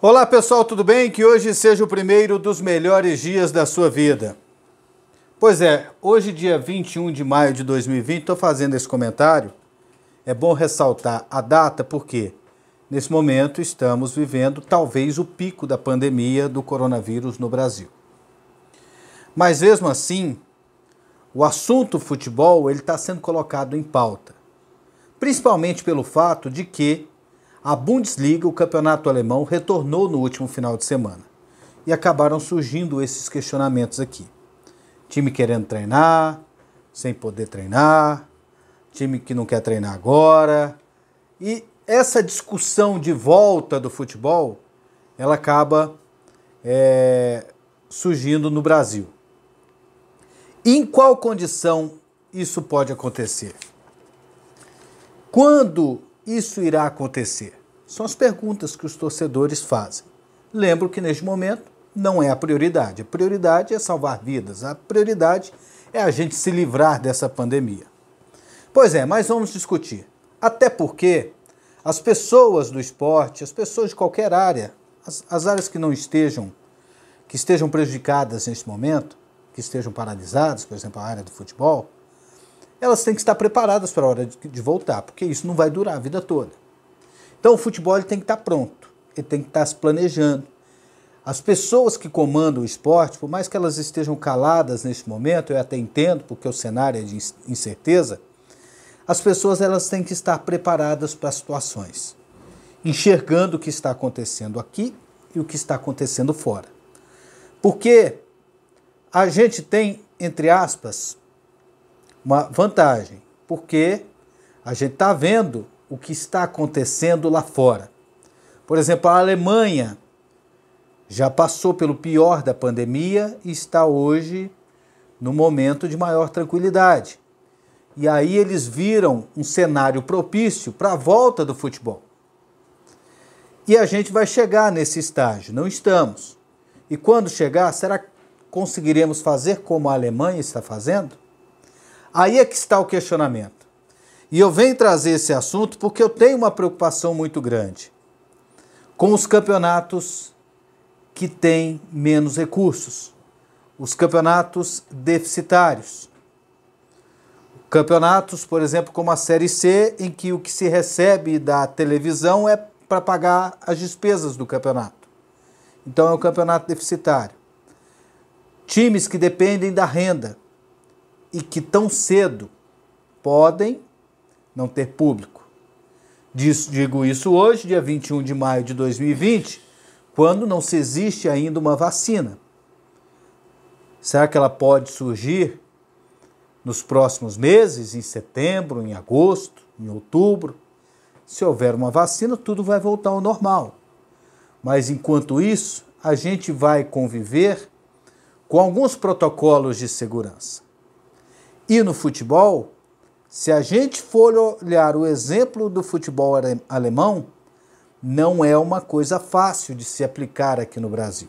Olá pessoal, tudo bem? Que hoje seja o primeiro dos melhores dias da sua vida. Pois é, hoje, dia 21 de maio de 2020, estou fazendo esse comentário. É bom ressaltar a data porque, nesse momento, estamos vivendo talvez o pico da pandemia do coronavírus no Brasil. Mas mesmo assim, o assunto futebol ele está sendo colocado em pauta, principalmente pelo fato de que a Bundesliga, o campeonato alemão, retornou no último final de semana. E acabaram surgindo esses questionamentos aqui. Time querendo treinar, sem poder treinar, time que não quer treinar agora. E essa discussão de volta do futebol, ela acaba é, surgindo no Brasil. Em qual condição isso pode acontecer? Quando isso irá acontecer? São as perguntas que os torcedores fazem. Lembro que neste momento não é a prioridade. A prioridade é salvar vidas. A prioridade é a gente se livrar dessa pandemia. Pois é, mas vamos discutir. Até porque as pessoas do esporte, as pessoas de qualquer área, as, as áreas que não estejam, que estejam prejudicadas neste momento, que estejam paralisadas, por exemplo, a área do futebol, elas têm que estar preparadas para a hora de, de voltar, porque isso não vai durar a vida toda. Então o futebol ele tem que estar pronto, ele tem que estar se planejando. As pessoas que comandam o esporte, por mais que elas estejam caladas neste momento, eu até entendo, porque o cenário é de incerteza, as pessoas elas têm que estar preparadas para as situações, enxergando o que está acontecendo aqui e o que está acontecendo fora. Porque a gente tem, entre aspas, uma vantagem, porque a gente está vendo o que está acontecendo lá fora. Por exemplo, a Alemanha já passou pelo pior da pandemia e está hoje no momento de maior tranquilidade. E aí eles viram um cenário propício para a volta do futebol. E a gente vai chegar nesse estágio, não estamos. E quando chegar, será que conseguiremos fazer como a Alemanha está fazendo? Aí é que está o questionamento. E eu venho trazer esse assunto porque eu tenho uma preocupação muito grande com os campeonatos que têm menos recursos, os campeonatos deficitários. Campeonatos, por exemplo, como a Série C, em que o que se recebe da televisão é para pagar as despesas do campeonato. Então é um campeonato deficitário. Times que dependem da renda e que tão cedo podem não ter público. Digo isso hoje, dia 21 de maio de 2020, quando não se existe ainda uma vacina. Será que ela pode surgir nos próximos meses, em setembro, em agosto, em outubro? Se houver uma vacina, tudo vai voltar ao normal. Mas enquanto isso, a gente vai conviver com alguns protocolos de segurança. E no futebol, se a gente for olhar o exemplo do futebol alemão, não é uma coisa fácil de se aplicar aqui no Brasil.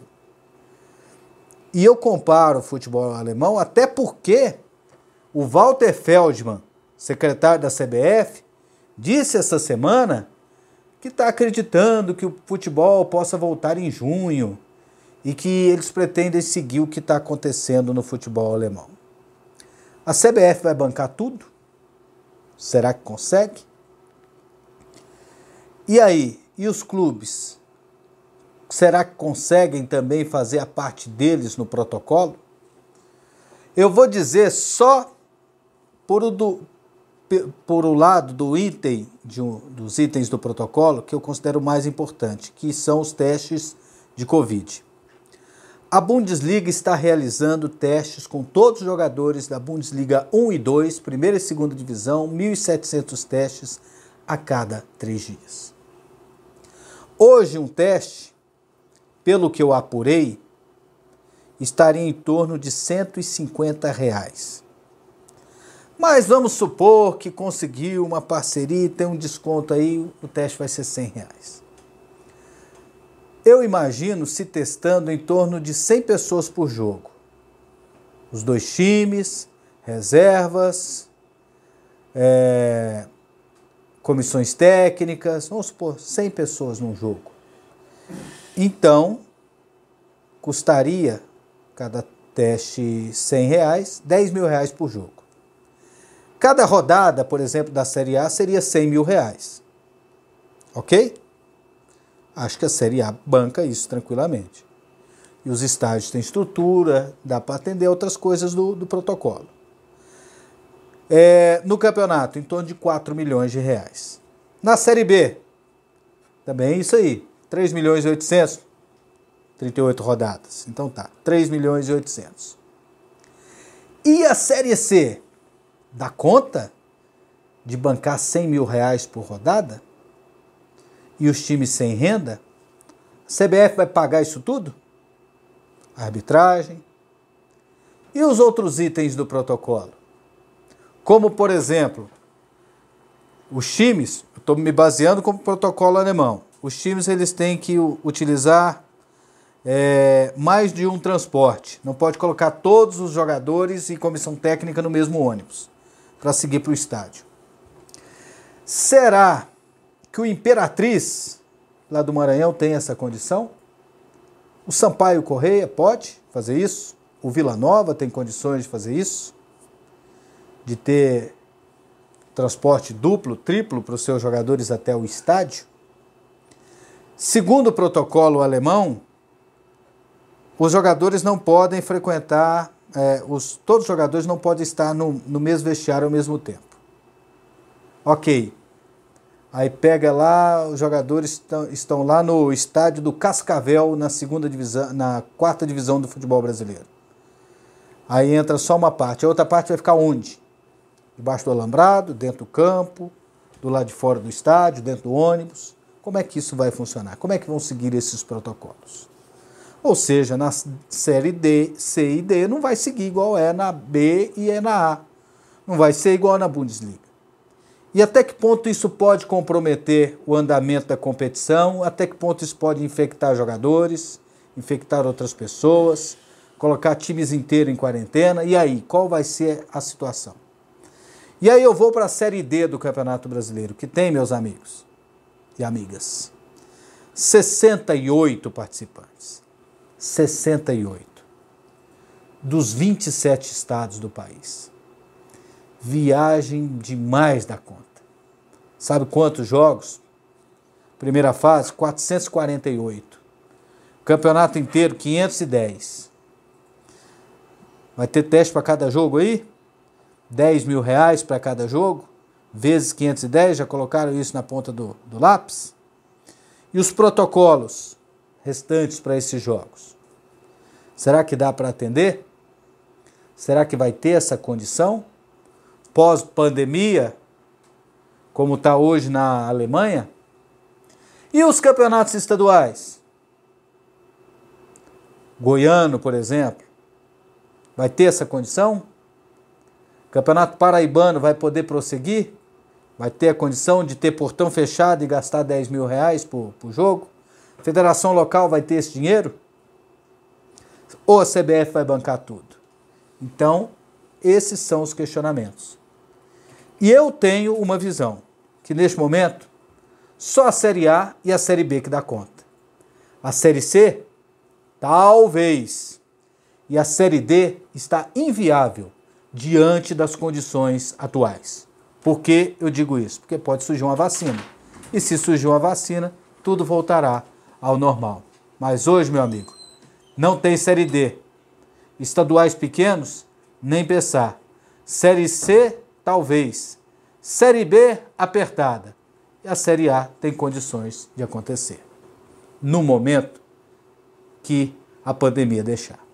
E eu comparo o futebol alemão até porque o Walter Feldman, secretário da CBF, disse essa semana que está acreditando que o futebol possa voltar em junho e que eles pretendem seguir o que está acontecendo no futebol alemão. A CBF vai bancar tudo? Será que consegue? E aí, e os clubes? Será que conseguem também fazer a parte deles no protocolo? Eu vou dizer só por o, do, por o lado do item, um, dos itens do protocolo, que eu considero mais importante, que são os testes de Covid. A Bundesliga está realizando testes com todos os jogadores da Bundesliga 1 e 2, primeira e segunda divisão, 1.700 testes a cada três dias. Hoje, um teste, pelo que eu apurei, estaria em torno de 150 reais. Mas vamos supor que conseguiu uma parceria e tem um desconto aí, o teste vai ser 100 reais. Eu imagino se testando em torno de 100 pessoas por jogo. Os dois times, reservas, é, comissões técnicas, vamos supor 100 pessoas num jogo. Então, custaria cada teste 100 reais, 10 mil reais por jogo. Cada rodada, por exemplo, da Série A seria 100 mil reais. Ok? Acho que a Série A banca isso tranquilamente. E os estádios têm estrutura, dá para atender outras coisas do, do protocolo. É, no campeonato, em torno de 4 milhões de reais. Na Série B, também isso aí, 3 milhões e 800, 38 rodadas. Então tá, 3 milhões e 800. E a Série C, dá conta de bancar 100 mil reais por rodada? E os times sem renda? A CBF vai pagar isso tudo? A arbitragem? E os outros itens do protocolo? Como, por exemplo, os times, estou me baseando como protocolo alemão, os times eles têm que utilizar é, mais de um transporte. Não pode colocar todos os jogadores e comissão técnica no mesmo ônibus para seguir para o estádio. Será que o Imperatriz, lá do Maranhão, tem essa condição? O Sampaio Correia pode fazer isso? O Vila Nova tem condições de fazer isso? De ter transporte duplo, triplo para os seus jogadores até o estádio? Segundo o protocolo alemão, os jogadores não podem frequentar, é, os, todos os jogadores não podem estar no, no mesmo vestiário ao mesmo tempo. Ok. Aí pega lá, os jogadores estão, estão lá no estádio do Cascavel, na segunda divisão, na quarta divisão do futebol brasileiro. Aí entra só uma parte. A outra parte vai ficar onde? Debaixo do alambrado, dentro do campo, do lado de fora do estádio, dentro do ônibus. Como é que isso vai funcionar? Como é que vão seguir esses protocolos? Ou seja, na série D, C e D não vai seguir igual é na B e é na A. Não vai ser igual na Bundesliga. E até que ponto isso pode comprometer o andamento da competição? Até que ponto isso pode infectar jogadores, infectar outras pessoas, colocar times inteiros em quarentena? E aí, qual vai ser a situação? E aí eu vou para a Série D do Campeonato Brasileiro, que tem, meus amigos e amigas, 68 participantes. 68 dos 27 estados do país. Viagem demais da conta. Sabe quantos jogos? Primeira fase, 448. Campeonato inteiro, 510. Vai ter teste para cada jogo aí? 10 mil reais para cada jogo? Vezes 510, já colocaram isso na ponta do, do lápis? E os protocolos? restantes para esses jogos. Será que dá para atender? Será que vai ter essa condição? Pós-pandemia, como está hoje na Alemanha? E os campeonatos estaduais? Goiano, por exemplo, vai ter essa condição? Campeonato Paraibano vai poder prosseguir? Vai ter a condição de ter portão fechado e gastar 10 mil reais por, por jogo? Federação local vai ter esse dinheiro? Ou a CBF vai bancar tudo? Então, esses são os questionamentos. E eu tenho uma visão que neste momento só a Série A e a Série B que dá conta. A Série C, talvez. E a Série D está inviável diante das condições atuais. Por que eu digo isso? Porque pode surgir uma vacina. E se surgir uma vacina, tudo voltará ao normal. Mas hoje, meu amigo, não tem Série D. Estaduais pequenos, nem pensar. Série C, talvez. Série B, apertada. E a Série A tem condições de acontecer. No momento que a pandemia deixar.